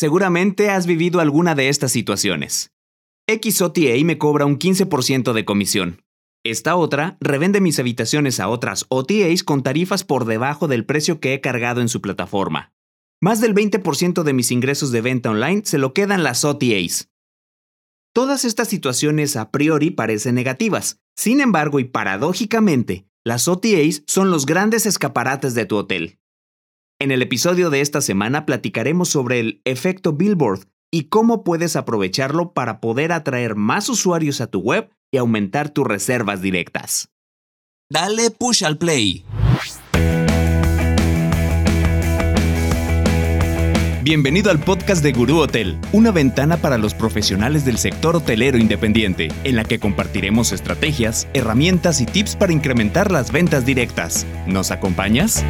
Seguramente has vivido alguna de estas situaciones. XOTA me cobra un 15% de comisión. Esta otra revende mis habitaciones a otras OTAs con tarifas por debajo del precio que he cargado en su plataforma. Más del 20% de mis ingresos de venta online se lo quedan las OTAs. Todas estas situaciones a priori parecen negativas. Sin embargo, y paradójicamente, las OTAs son los grandes escaparates de tu hotel. En el episodio de esta semana platicaremos sobre el efecto Billboard y cómo puedes aprovecharlo para poder atraer más usuarios a tu web y aumentar tus reservas directas. Dale push al play. Bienvenido al podcast de Gurú Hotel, una ventana para los profesionales del sector hotelero independiente, en la que compartiremos estrategias, herramientas y tips para incrementar las ventas directas. ¿Nos acompañas?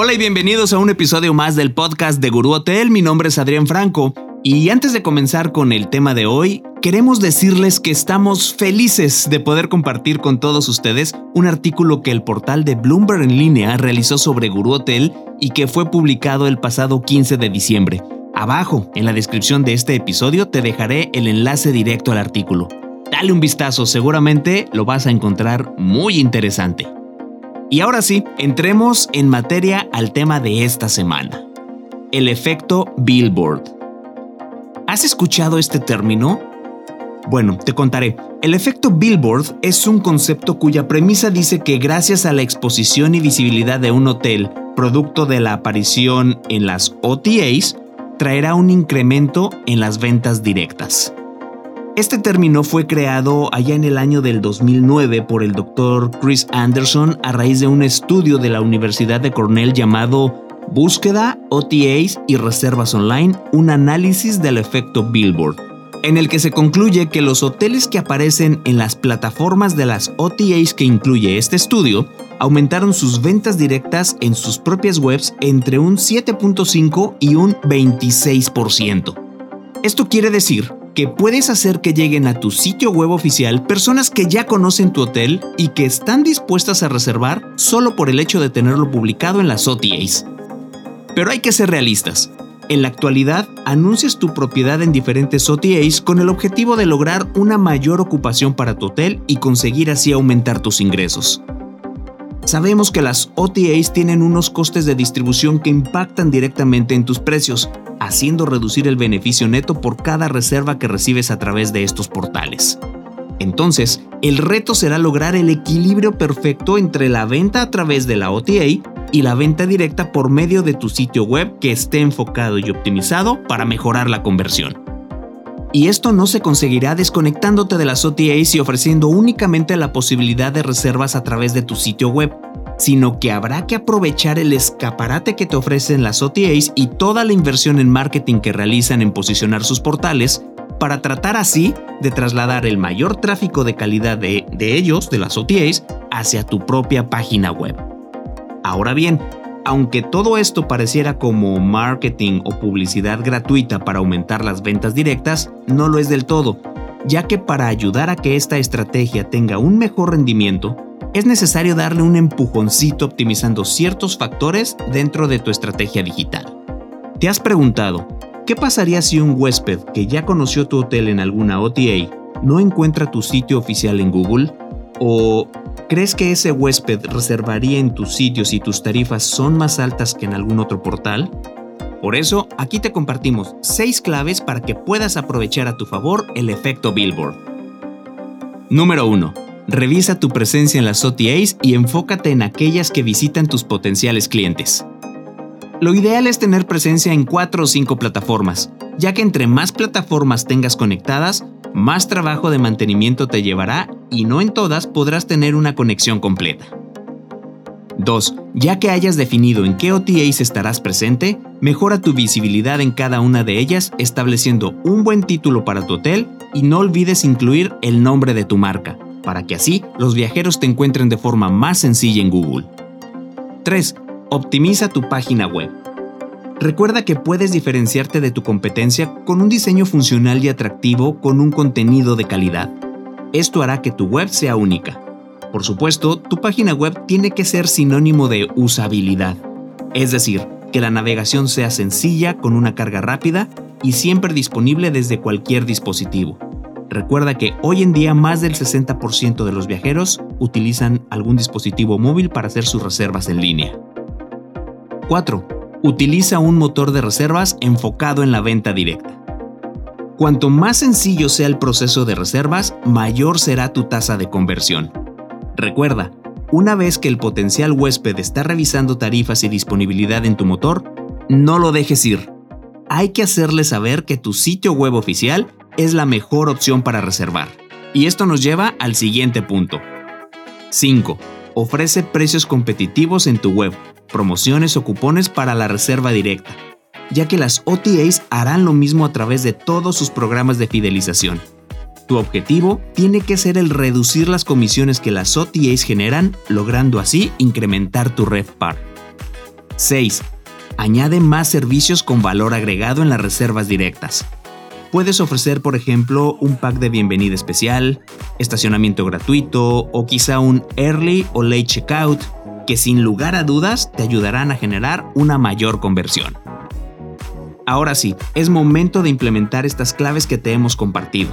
Hola y bienvenidos a un episodio más del podcast de Gurú Hotel. Mi nombre es Adrián Franco. Y antes de comenzar con el tema de hoy, queremos decirles que estamos felices de poder compartir con todos ustedes un artículo que el portal de Bloomberg en línea realizó sobre Gurú Hotel y que fue publicado el pasado 15 de diciembre. Abajo, en la descripción de este episodio, te dejaré el enlace directo al artículo. Dale un vistazo, seguramente lo vas a encontrar muy interesante. Y ahora sí, entremos en materia al tema de esta semana. El efecto Billboard. ¿Has escuchado este término? Bueno, te contaré. El efecto Billboard es un concepto cuya premisa dice que gracias a la exposición y visibilidad de un hotel, producto de la aparición en las OTAs, traerá un incremento en las ventas directas. Este término fue creado allá en el año del 2009 por el doctor Chris Anderson a raíz de un estudio de la Universidad de Cornell llamado Búsqueda, OTAs y Reservas Online, un análisis del efecto Billboard, en el que se concluye que los hoteles que aparecen en las plataformas de las OTAs que incluye este estudio aumentaron sus ventas directas en sus propias webs entre un 7.5 y un 26%. Esto quiere decir que puedes hacer que lleguen a tu sitio web oficial personas que ya conocen tu hotel y que están dispuestas a reservar solo por el hecho de tenerlo publicado en las OTAs. Pero hay que ser realistas. En la actualidad, anuncias tu propiedad en diferentes OTAs con el objetivo de lograr una mayor ocupación para tu hotel y conseguir así aumentar tus ingresos. Sabemos que las OTAs tienen unos costes de distribución que impactan directamente en tus precios, haciendo reducir el beneficio neto por cada reserva que recibes a través de estos portales. Entonces, el reto será lograr el equilibrio perfecto entre la venta a través de la OTA y la venta directa por medio de tu sitio web que esté enfocado y optimizado para mejorar la conversión. Y esto no se conseguirá desconectándote de las OTAs y ofreciendo únicamente la posibilidad de reservas a través de tu sitio web, sino que habrá que aprovechar el escaparate que te ofrecen las OTAs y toda la inversión en marketing que realizan en posicionar sus portales para tratar así de trasladar el mayor tráfico de calidad de, de ellos, de las OTAs, hacia tu propia página web. Ahora bien, aunque todo esto pareciera como marketing o publicidad gratuita para aumentar las ventas directas, no lo es del todo, ya que para ayudar a que esta estrategia tenga un mejor rendimiento, es necesario darle un empujoncito optimizando ciertos factores dentro de tu estrategia digital. ¿Te has preguntado, qué pasaría si un huésped que ya conoció tu hotel en alguna OTA no encuentra tu sitio oficial en Google? ¿O crees que ese huésped reservaría en tus sitios si tus tarifas son más altas que en algún otro portal? Por eso, aquí te compartimos 6 claves para que puedas aprovechar a tu favor el efecto Billboard. Número 1. Revisa tu presencia en las OTAs y enfócate en aquellas que visitan tus potenciales clientes. Lo ideal es tener presencia en 4 o 5 plataformas, ya que entre más plataformas tengas conectadas, más trabajo de mantenimiento te llevará y no en todas podrás tener una conexión completa. 2. Ya que hayas definido en qué OTAs estarás presente, mejora tu visibilidad en cada una de ellas estableciendo un buen título para tu hotel y no olvides incluir el nombre de tu marca, para que así los viajeros te encuentren de forma más sencilla en Google. 3. Optimiza tu página web. Recuerda que puedes diferenciarte de tu competencia con un diseño funcional y atractivo con un contenido de calidad. Esto hará que tu web sea única. Por supuesto, tu página web tiene que ser sinónimo de usabilidad, es decir, que la navegación sea sencilla, con una carga rápida y siempre disponible desde cualquier dispositivo. Recuerda que hoy en día más del 60% de los viajeros utilizan algún dispositivo móvil para hacer sus reservas en línea. 4. Utiliza un motor de reservas enfocado en la venta directa. Cuanto más sencillo sea el proceso de reservas, mayor será tu tasa de conversión. Recuerda, una vez que el potencial huésped está revisando tarifas y disponibilidad en tu motor, no lo dejes ir. Hay que hacerle saber que tu sitio web oficial es la mejor opción para reservar. Y esto nos lleva al siguiente punto. 5. Ofrece precios competitivos en tu web, promociones o cupones para la reserva directa, ya que las OTAs harán lo mismo a través de todos sus programas de fidelización. Tu objetivo tiene que ser el reducir las comisiones que las OTAs generan, logrando así incrementar tu RevPAR. 6. Añade más servicios con valor agregado en las reservas directas. Puedes ofrecer, por ejemplo, un pack de bienvenida especial, estacionamiento gratuito o quizá un early o late checkout que sin lugar a dudas te ayudarán a generar una mayor conversión. Ahora sí, es momento de implementar estas claves que te hemos compartido.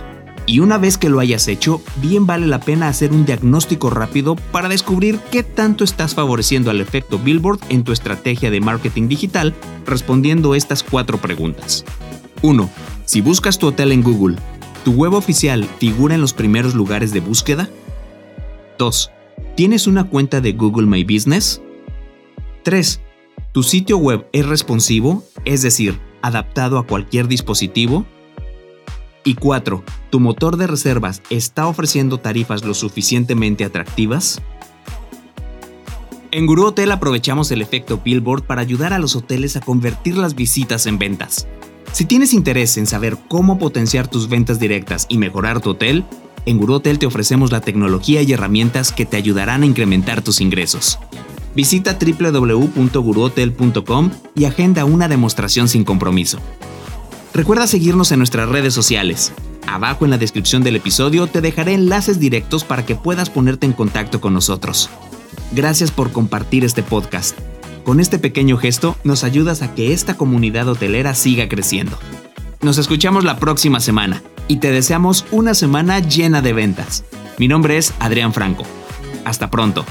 Y una vez que lo hayas hecho, bien vale la pena hacer un diagnóstico rápido para descubrir qué tanto estás favoreciendo al efecto Billboard en tu estrategia de marketing digital respondiendo estas cuatro preguntas. 1. Si buscas tu hotel en Google, ¿tu web oficial figura en los primeros lugares de búsqueda? 2. ¿Tienes una cuenta de Google My Business? 3. ¿Tu sitio web es responsivo, es decir, adaptado a cualquier dispositivo? Y 4. ¿Tu motor de reservas está ofreciendo tarifas lo suficientemente atractivas? En Guru Hotel aprovechamos el efecto Billboard para ayudar a los hoteles a convertir las visitas en ventas. Si tienes interés en saber cómo potenciar tus ventas directas y mejorar tu hotel, en Guru Hotel te ofrecemos la tecnología y herramientas que te ayudarán a incrementar tus ingresos. Visita www.guruhotel.com y agenda una demostración sin compromiso. Recuerda seguirnos en nuestras redes sociales. Abajo en la descripción del episodio te dejaré enlaces directos para que puedas ponerte en contacto con nosotros. Gracias por compartir este podcast. Con este pequeño gesto nos ayudas a que esta comunidad hotelera siga creciendo. Nos escuchamos la próxima semana y te deseamos una semana llena de ventas. Mi nombre es Adrián Franco. Hasta pronto.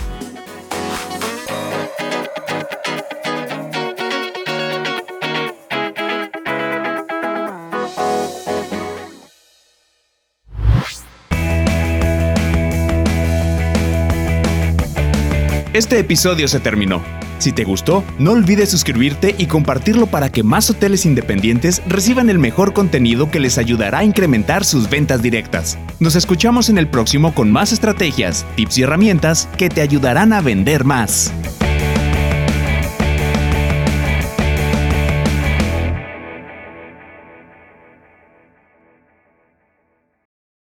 Este episodio se terminó. Si te gustó, no olvides suscribirte y compartirlo para que más hoteles independientes reciban el mejor contenido que les ayudará a incrementar sus ventas directas. Nos escuchamos en el próximo con más estrategias, tips y herramientas que te ayudarán a vender más.